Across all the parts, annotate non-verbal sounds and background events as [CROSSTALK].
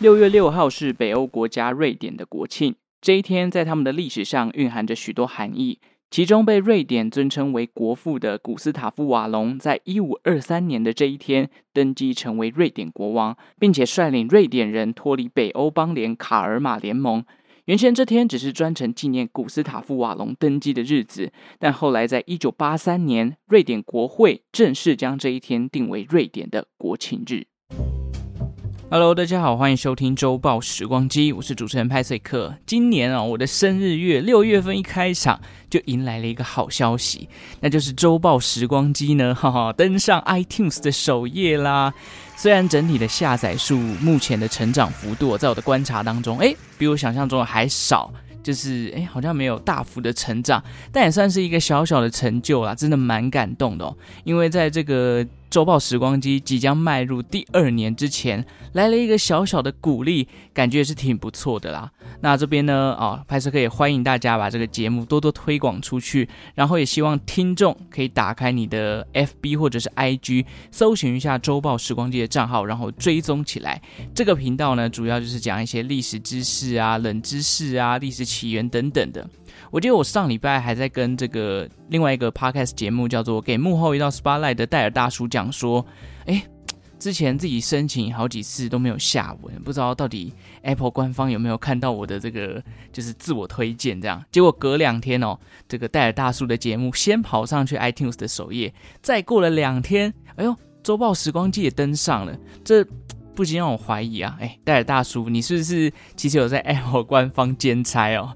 六月六号是北欧国家瑞典的国庆，这一天在他们的历史上蕴含着许多含义。其中被瑞典尊称为国父的古斯塔夫瓦隆，在一五二三年的这一天登基成为瑞典国王，并且率领瑞典人脱离北欧邦联卡尔马联盟。原先这天只是专程纪念古斯塔夫瓦隆登基的日子，但后来在一九八三年，瑞典国会正式将这一天定为瑞典的国庆日。Hello，大家好，欢迎收听周报时光机，我是主持人派翠克。今年啊，我的生日月六月份一开场就迎来了一个好消息，那就是周报时光机呢，哈哈，登上 iTunes 的首页啦。虽然整体的下载数目前的成长幅度，在我的观察当中，诶，比我想象中的还少，就是诶，好像没有大幅的成长，但也算是一个小小的成就啦，真的蛮感动的哦，因为在这个。周报时光机即将迈入第二年之前，来了一个小小的鼓励，感觉也是挺不错的啦。那这边呢，啊、哦，派翠克也欢迎大家把这个节目多多推广出去，然后也希望听众可以打开你的 FB 或者是 IG，搜寻一下周报时光机的账号，然后追踪起来。这个频道呢，主要就是讲一些历史知识啊、冷知识啊、历史起源等等的。我记得我上礼拜还在跟这个另外一个 podcast 节目叫做《给幕后一道 spotlight》的戴尔大叔讲说，诶，之前自己申请好几次都没有下文，不知道到底 Apple 官方有没有看到我的这个就是自我推荐这样。结果隔两天哦，这个戴尔大叔的节目先跑上去 iTunes 的首页，再过了两天，哎呦，周报时光机也登上了，这 [TSK] 不禁让我怀疑啊，诶，戴尔大叔，你是不是其实有在 Apple 官方兼差哦？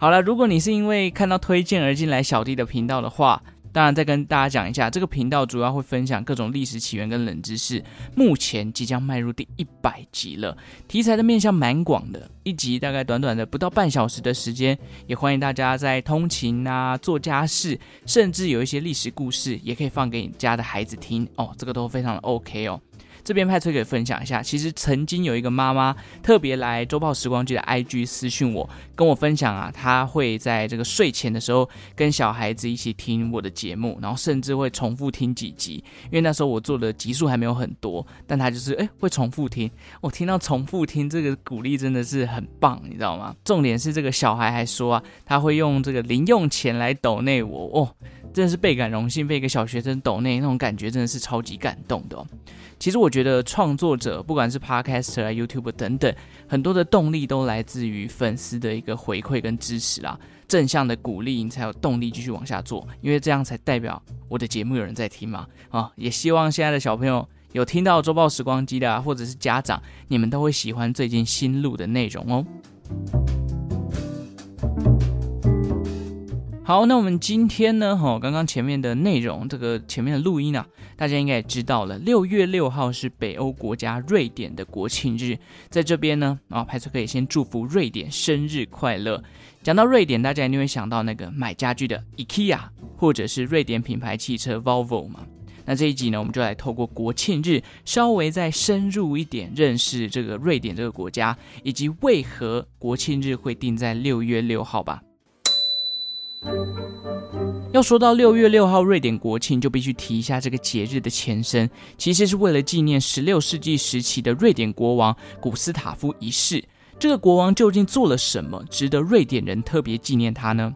好了，如果你是因为看到推荐而进来小弟的频道的话，当然再跟大家讲一下，这个频道主要会分享各种历史起源跟冷知识。目前即将迈入第一百集了，题材的面向蛮广的，一集大概短短的不到半小时的时间，也欢迎大家在通勤啊、做家事，甚至有一些历史故事，也可以放给你家的孩子听哦，这个都非常的 OK 哦。这边派翠可以分享一下，其实曾经有一个妈妈特别来周报时光机的 IG 私讯我，跟我分享啊，她会在这个睡前的时候跟小孩子一起听我的节目，然后甚至会重复听几集，因为那时候我做的集数还没有很多，但她就是诶会重复听。我听到重复听这个鼓励真的是很棒，你知道吗？重点是这个小孩还说啊，他会用这个零用钱来抖内我哦，真的是倍感荣幸，被一个小学生抖内那种感觉真的是超级感动的哦。其实我觉得创作者，不管是 Podcaster 啊、YouTube 等等，很多的动力都来自于粉丝的一个回馈跟支持啦。正向的鼓励，你才有动力继续往下做，因为这样才代表我的节目有人在听嘛。啊，也希望现在的小朋友有听到周报时光机的啊，或者是家长，你们都会喜欢最近新录的内容哦。好，那我们今天呢？哈，刚刚前面的内容，这个前面的录音啊，大家应该也知道了。六月六号是北欧国家瑞典的国庆日，在这边呢，啊，派翠可以先祝福瑞典生日快乐。讲到瑞典，大家一定会想到那个买家具的 IKEA，或者是瑞典品牌汽车 Volvo 嘛。那这一集呢，我们就来透过国庆日，稍微再深入一点认识这个瑞典这个国家，以及为何国庆日会定在六月六号吧。要说到六月六号瑞典国庆，就必须提一下这个节日的前身，其实是为了纪念十六世纪时期的瑞典国王古斯塔夫一世。这个国王究竟做了什么，值得瑞典人特别纪念他呢？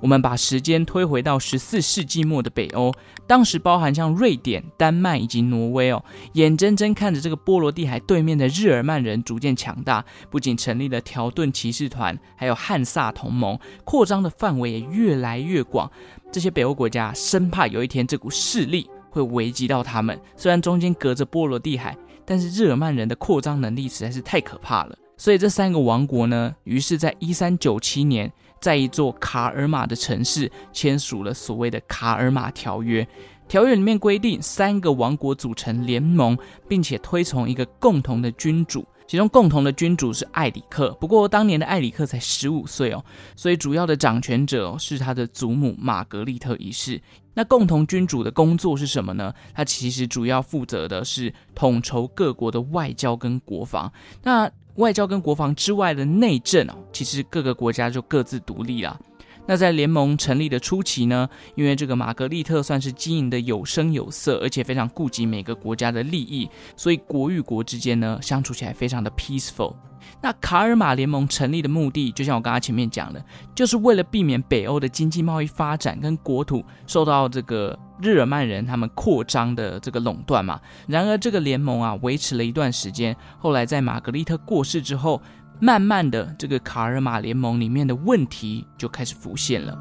我们把时间推回到十四世纪末的北欧，当时包含像瑞典、丹麦以及挪威哦，眼睁睁看着这个波罗的海对面的日耳曼人逐渐强大，不仅成立了条顿骑士团，还有汉萨同盟，扩张的范围也越来越广。这些北欧国家生怕有一天这股势力会危及到他们，虽然中间隔着波罗的海，但是日耳曼人的扩张能力实在是太可怕了。所以这三个王国呢，于是在一三九七年。在一座卡尔马的城市签署了所谓的卡尔马条约。条约里面规定，三个王国组成联盟，并且推崇一个共同的君主。其中共同的君主是艾里克，不过当年的艾里克才十五岁哦，所以主要的掌权者是他的祖母玛格丽特一世。那共同君主的工作是什么呢？他其实主要负责的是统筹各国的外交跟国防。那外交跟国防之外的内政哦，其实各个国家就各自独立了。那在联盟成立的初期呢，因为这个玛格丽特算是经营的有声有色，而且非常顾及每个国家的利益，所以国与国之间呢相处起来非常的 peaceful。那卡尔马联盟成立的目的，就像我刚刚前面讲的，就是为了避免北欧的经济贸易发展跟国土受到这个日耳曼人他们扩张的这个垄断嘛。然而，这个联盟啊维持了一段时间，后来在玛格丽特过世之后，慢慢的这个卡尔马联盟里面的问题就开始浮现了。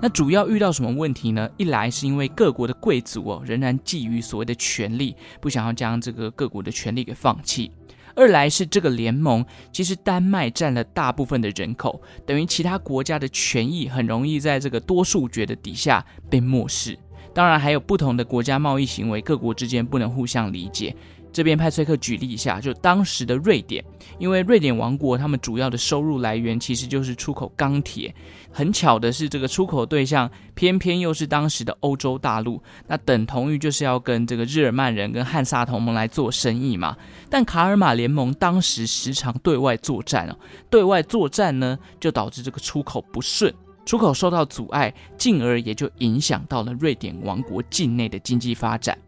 那主要遇到什么问题呢？一来是因为各国的贵族哦，仍然觊觎所谓的权力，不想要将这个各国的权力给放弃；二来是这个联盟，其实丹麦占了大部分的人口，等于其他国家的权益很容易在这个多数决的底下被漠视。当然，还有不同的国家贸易行为，各国之间不能互相理解。这边派崔克举例一下，就当时的瑞典，因为瑞典王国他们主要的收入来源其实就是出口钢铁。很巧的是，这个出口对象偏偏又是当时的欧洲大陆，那等同于就是要跟这个日耳曼人跟汉萨同盟来做生意嘛。但卡尔马联盟当时时常对外作战哦，对外作战呢，就导致这个出口不顺，出口受到阻碍，进而也就影响到了瑞典王国境内的经济发展。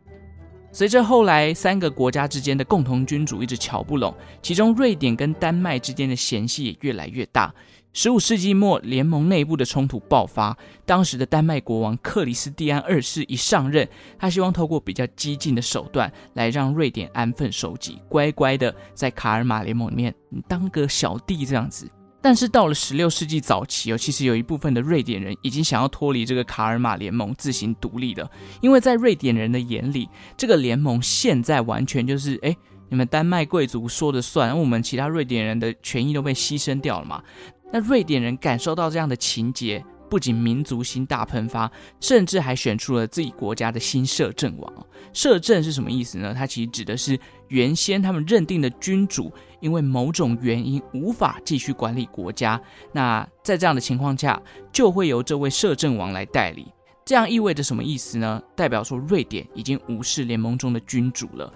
随着后来三个国家之间的共同君主一直瞧不拢，其中瑞典跟丹麦之间的嫌隙也越来越大。十五世纪末，联盟内部的冲突爆发。当时的丹麦国王克里斯蒂安二世一上任，他希望透过比较激进的手段来让瑞典安分守己，乖乖的在卡尔马联盟里面当个小弟这样子。但是到了十六世纪早期哦，其实有一部分的瑞典人已经想要脱离这个卡尔马联盟，自行独立了。因为在瑞典人的眼里，这个联盟现在完全就是，哎，你们丹麦贵族说了算，我们其他瑞典人的权益都被牺牲掉了嘛。那瑞典人感受到这样的情节，不仅民族心大喷发，甚至还选出了自己国家的新摄政王。摄政是什么意思呢？它其实指的是原先他们认定的君主，因为某种原因无法继续管理国家，那在这样的情况下，就会由这位摄政王来代理。这样意味着什么意思呢？代表说瑞典已经无视联盟中的君主了。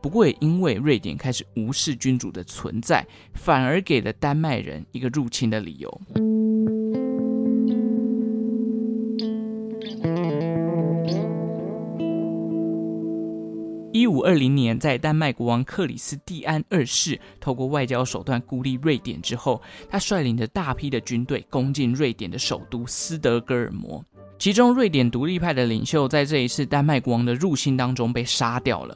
不过也因为瑞典开始无视君主的存在，反而给了丹麦人一个入侵的理由。一五二零年，在丹麦国王克里斯蒂安二世透过外交手段孤立瑞典之后，他率领着大批的军队攻进瑞典的首都斯德哥尔摩。其中，瑞典独立派的领袖在这一次丹麦国王的入侵当中被杀掉了。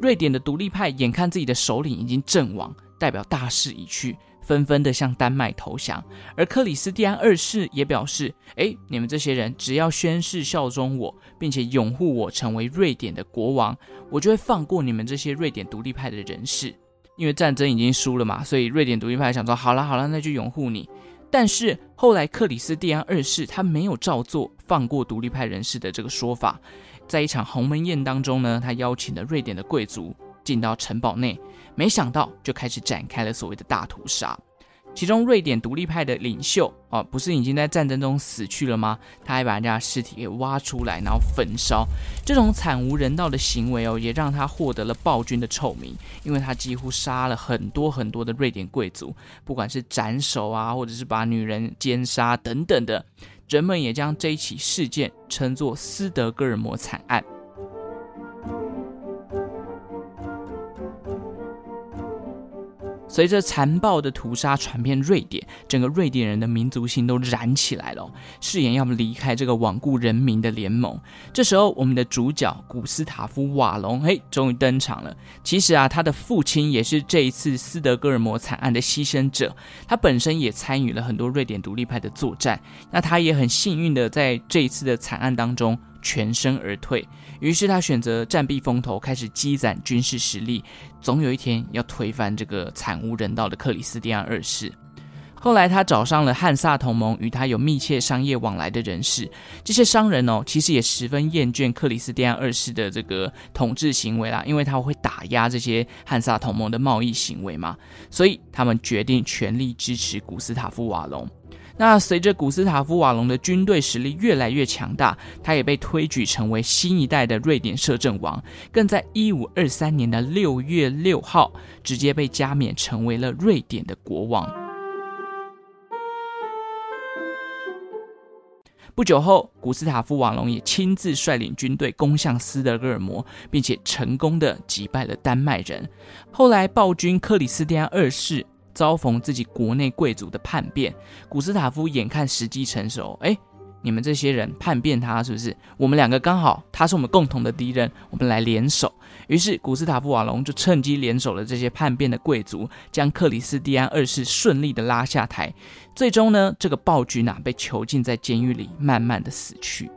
瑞典的独立派眼看自己的首领已经阵亡，代表大势已去。纷纷的向丹麦投降，而克里斯蒂安二世也表示：“诶，你们这些人只要宣誓效忠我，并且拥护我成为瑞典的国王，我就会放过你们这些瑞典独立派的人士。因为战争已经输了嘛，所以瑞典独立派想说：好了好了，那就拥护你。但是后来克里斯蒂安二世他没有照做放过独立派人士的这个说法，在一场鸿门宴当中呢，他邀请了瑞典的贵族。”进到城堡内，没想到就开始展开了所谓的大屠杀。其中，瑞典独立派的领袖啊，不是已经在战争中死去了吗？他还把人家尸体给挖出来，然后焚烧。这种惨无人道的行为哦，也让他获得了暴君的臭名，因为他几乎杀了很多很多的瑞典贵族，不管是斩首啊，或者是把女人奸杀等等的，人们也将这一起事件称作斯德哥尔摩惨案。随着残暴的屠杀传遍瑞典，整个瑞典人的民族心都燃起来了，誓言要离开这个罔顾人民的联盟。这时候，我们的主角古斯塔夫瓦隆，嘿，终于登场了。其实啊，他的父亲也是这一次斯德哥尔摩惨案的牺牲者，他本身也参与了很多瑞典独立派的作战。那他也很幸运的在这一次的惨案当中全身而退。于是他选择暂避风头，开始积攒军事实力，总有一天要推翻这个惨无人道的克里斯蒂安二世。后来他找上了汉萨同盟与他有密切商业往来的人士，这些商人哦，其实也十分厌倦克里斯蒂安二世的这个统治行为啦，因为他会打压这些汉萨同盟的贸易行为嘛，所以他们决定全力支持古斯塔夫瓦隆。那随着古斯塔夫瓦隆的军队实力越来越强大，他也被推举成为新一代的瑞典摄政王，更在一五二三年的六月六号直接被加冕成为了瑞典的国王。不久后，古斯塔夫瓦隆也亲自率领军队攻向斯德哥尔摩，并且成功的击败了丹麦人。后来，暴君克里斯蒂安二世遭逢自己国内贵族的叛变，古斯塔夫眼看时机成熟，哎。你们这些人叛变他是不是？我们两个刚好，他是我们共同的敌人，我们来联手。于是古斯塔夫瓦隆就趁机联手了这些叛变的贵族，将克里斯蒂安二世顺利的拉下台。最终呢，这个暴君啊被囚禁在监狱里，慢慢的死去。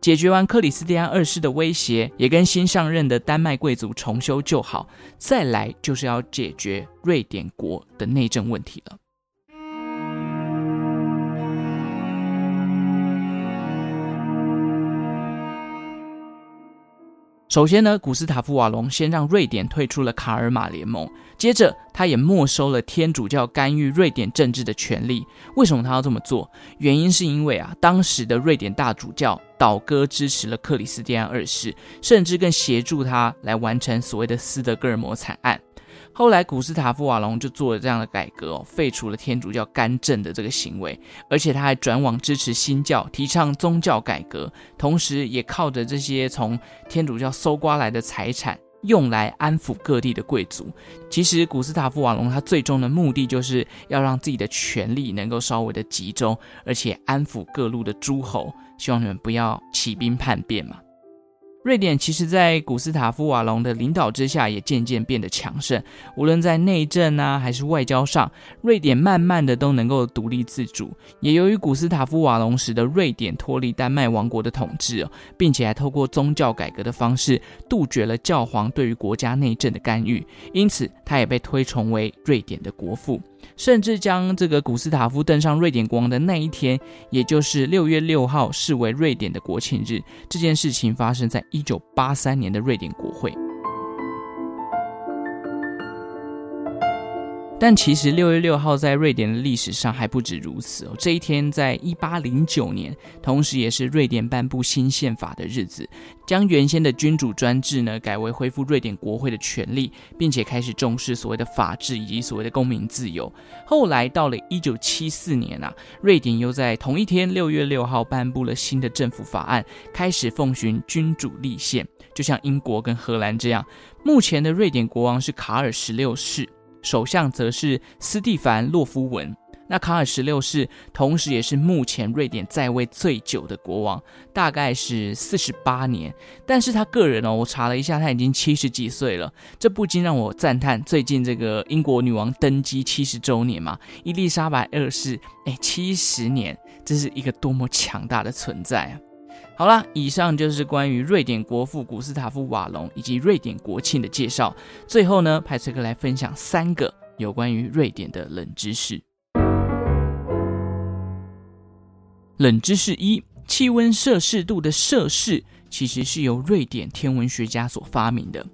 解决完克里斯蒂安二世的威胁，也跟新上任的丹麦贵族重修旧好，再来就是要解决瑞典国的内政问题了。首先呢，古斯塔夫瓦隆先让瑞典退出了卡尔马联盟，接着他也没收了天主教干预瑞典政治的权利。为什么他要这么做？原因是因为啊，当时的瑞典大主教倒戈支持了克里斯蒂安二世，甚至更协助他来完成所谓的斯德哥尔摩惨案。后来，古斯塔夫瓦隆就做了这样的改革哦，废除了天主教干政的这个行为，而且他还转往支持新教，提倡宗教改革，同时也靠着这些从天主教搜刮来的财产，用来安抚各地的贵族。其实，古斯塔夫瓦隆他最终的目的就是要让自己的权力能够稍微的集中，而且安抚各路的诸侯，希望你们不要起兵叛变嘛。瑞典其实，在古斯塔夫瓦隆的领导之下，也渐渐变得强盛。无论在内政啊，还是外交上，瑞典慢慢的都能够独立自主。也由于古斯塔夫瓦隆使得瑞典脱离丹麦王国的统治，并且还透过宗教改革的方式，杜绝了教皇对于国家内政的干预。因此，他也被推崇为瑞典的国父。甚至将这个古斯塔夫登上瑞典国王的那一天，也就是六月六号，视为瑞典的国庆日。这件事情发生在一九八三年的瑞典国会。但其实六月六号在瑞典的历史上还不止如此哦。这一天在一八零九年，同时也是瑞典颁布新宪法的日子，将原先的君主专制呢改为恢复瑞典国会的权力，并且开始重视所谓的法治以及所谓的公民自由。后来到了一九七四年啊，瑞典又在同一天六月六号颁布了新的政府法案，开始奉行君主立宪，就像英国跟荷兰这样。目前的瑞典国王是卡尔十六世。首相则是斯蒂凡·洛夫文。那卡尔十六世同时也是目前瑞典在位最久的国王，大概是四十八年。但是他个人哦，我查了一下，他已经七十几岁了。这不禁让我赞叹，最近这个英国女王登基七十周年嘛，伊丽莎白二世，哎，七十年，这是一个多么强大的存在啊！好啦，以上就是关于瑞典国父古斯塔夫瓦隆以及瑞典国庆的介绍。最后呢，派崔克来分享三个有关于瑞典的冷知识。冷知识一：气温摄氏度的摄氏其实是由瑞典天文学家所发明的。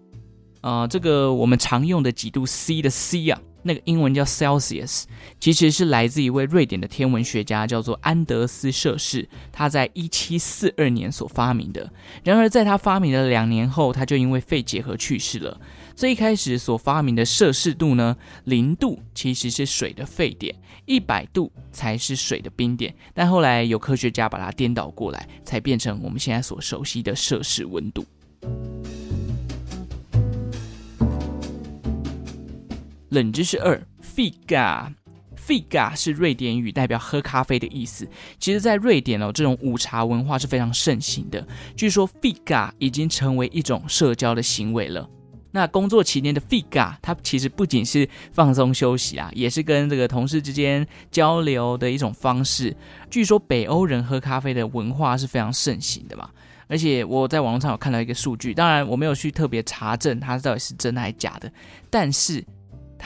啊、这个我们常用的几度 C 的 C 啊。那个英文叫 Celsius，其实是来自一位瑞典的天文学家，叫做安德斯摄氏，他在一七四二年所发明的。然而，在他发明的两年后，他就因为肺结核去世了。最一开始所发明的摄氏度呢，零度其实是水的沸点，一百度才是水的冰点。但后来有科学家把它颠倒过来，才变成我们现在所熟悉的摄氏温度。冷知识二，figa，figa 是瑞典语，代表喝咖啡的意思。其实，在瑞典哦，这种午茶文化是非常盛行的。据说 figa 已经成为一种社交的行为了。那工作期间的 figa，它其实不仅是放松休息啊，也是跟这个同事之间交流的一种方式。据说，北欧人喝咖啡的文化是非常盛行的嘛。而且我在网上有看到一个数据，当然我没有去特别查证它到底是真的还是假的，但是。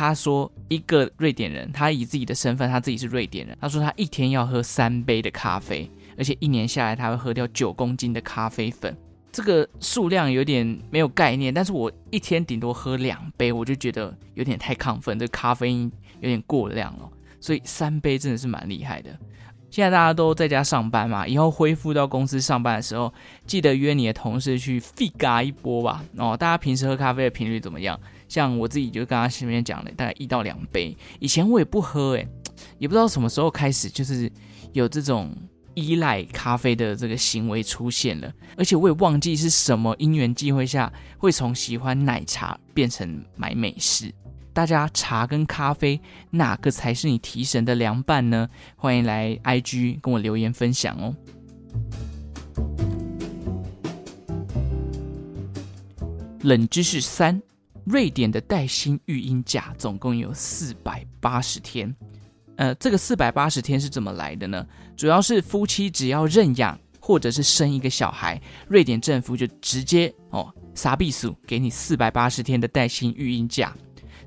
他说，一个瑞典人，他以自己的身份，他自己是瑞典人。他说，他一天要喝三杯的咖啡，而且一年下来，他会喝掉九公斤的咖啡粉。这个数量有点没有概念，但是我一天顶多喝两杯，我就觉得有点太亢奋，这咖啡因有点过量了。所以三杯真的是蛮厉害的。现在大家都在家上班嘛，以后恢复到公司上班的时候，记得约你的同事去 Figa 一波吧。哦，大家平时喝咖啡的频率怎么样？像我自己就刚刚前面讲的，大概一到两杯。以前我也不喝，诶，也不知道什么时候开始，就是有这种依赖咖啡的这个行为出现了。而且我也忘记是什么因缘际会下，会从喜欢奶茶变成买美式。大家茶跟咖啡哪个才是你提神的良伴呢？欢迎来 IG 跟我留言分享哦。冷知识三：瑞典的带薪育婴假总共有四百八十天。呃，这个四百八十天是怎么来的呢？主要是夫妻只要认养或者是生一个小孩，瑞典政府就直接哦，撒币数给你四百八十天的带薪育婴假。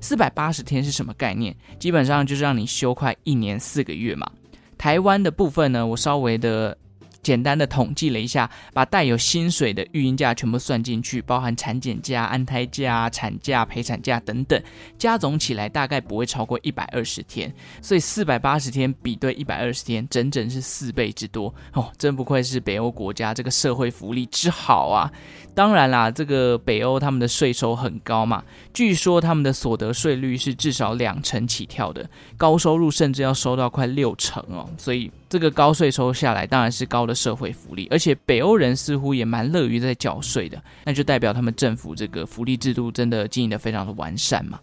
四百八十天是什么概念？基本上就是让你休快一年四个月嘛。台湾的部分呢，我稍微的。简单的统计了一下，把带有薪水的育婴假全部算进去，包含产检假、安胎假、产假、陪产假等等，加总起来大概不会超过一百二十天。所以四百八十天比对一百二十天，整整是四倍之多哦！真不愧是北欧国家，这个社会福利之好啊！当然啦，这个北欧他们的税收很高嘛，据说他们的所得税率是至少两成起跳的，高收入甚至要收到快六成哦，所以。这个高税收下来，当然是高的社会福利，而且北欧人似乎也蛮乐于在缴税的，那就代表他们政府这个福利制度真的经营得非常的完善嘛。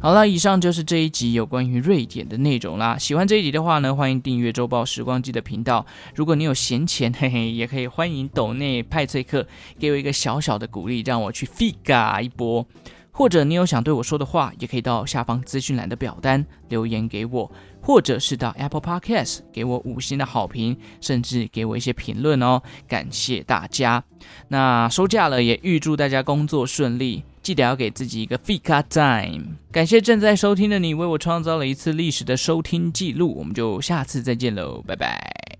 好了，以上就是这一集有关于瑞典的内容啦。喜欢这一集的话呢，欢迎订阅周报时光机的频道。如果你有闲钱，嘿嘿，也可以欢迎抖内派翠克给我一个小小的鼓励，让我去 Figa 一波。或者你有想对我说的话，也可以到下方资讯栏的表单留言给我，或者是到 Apple Podcast 给我五星的好评，甚至给我一些评论哦，感谢大家。那收假了，也预祝大家工作顺利，记得要给自己一个 Fika Time。感谢正在收听的你，为我创造了一次历史的收听记录，我们就下次再见喽，拜拜。